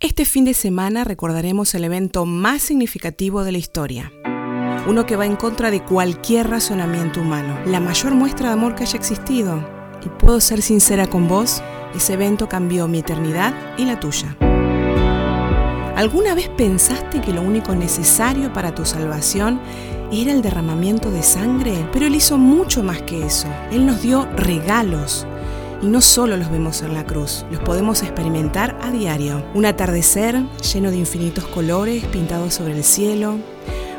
Este fin de semana recordaremos el evento más significativo de la historia. Uno que va en contra de cualquier razonamiento humano. La mayor muestra de amor que haya existido. Y puedo ser sincera con vos, ese evento cambió mi eternidad y la tuya. ¿Alguna vez pensaste que lo único necesario para tu salvación era el derramamiento de sangre? Pero Él hizo mucho más que eso. Él nos dio regalos y no solo los vemos en la cruz, los podemos experimentar a diario. Un atardecer lleno de infinitos colores pintados sobre el cielo,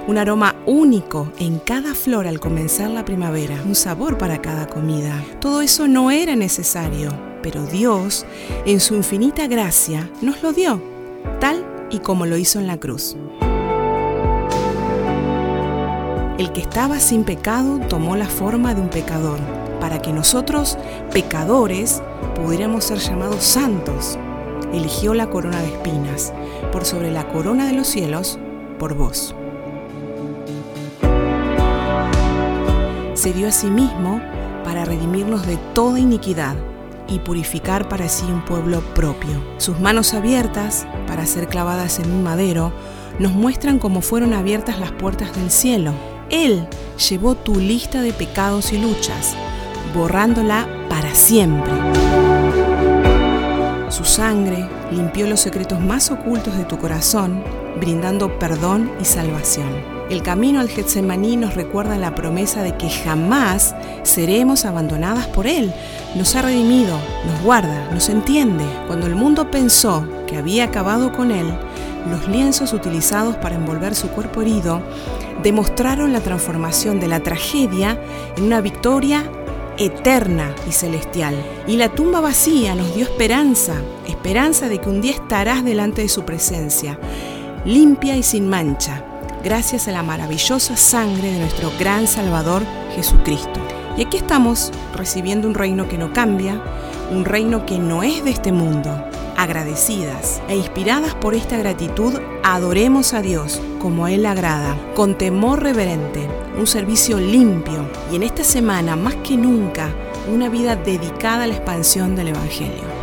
un aroma único en cada flor al comenzar la primavera, un sabor para cada comida. Todo eso no era necesario, pero Dios, en su infinita gracia, nos lo dio, tal y como lo hizo en la cruz. El que estaba sin pecado tomó la forma de un pecador para que nosotros, pecadores, pudiéramos ser llamados santos. Eligió la corona de espinas por sobre la corona de los cielos por vos. Se dio a sí mismo para redimirnos de toda iniquidad y purificar para sí un pueblo propio. Sus manos abiertas, para ser clavadas en un madero, nos muestran cómo fueron abiertas las puertas del cielo. Él llevó tu lista de pecados y luchas, borrándola para siempre. Su sangre limpió los secretos más ocultos de tu corazón, brindando perdón y salvación. El camino al Getsemaní nos recuerda la promesa de que jamás seremos abandonadas por Él. Nos ha redimido, nos guarda, nos entiende. Cuando el mundo pensó que había acabado con Él, los lienzos utilizados para envolver su cuerpo herido demostraron la transformación de la tragedia en una victoria eterna y celestial. Y la tumba vacía nos dio esperanza, esperanza de que un día estarás delante de su presencia, limpia y sin mancha, gracias a la maravillosa sangre de nuestro gran Salvador Jesucristo. Y aquí estamos recibiendo un reino que no cambia, un reino que no es de este mundo. Agradecidas e inspiradas por esta gratitud, adoremos a Dios como a Él agrada, con temor reverente, un servicio limpio y en esta semana más que nunca una vida dedicada a la expansión del Evangelio.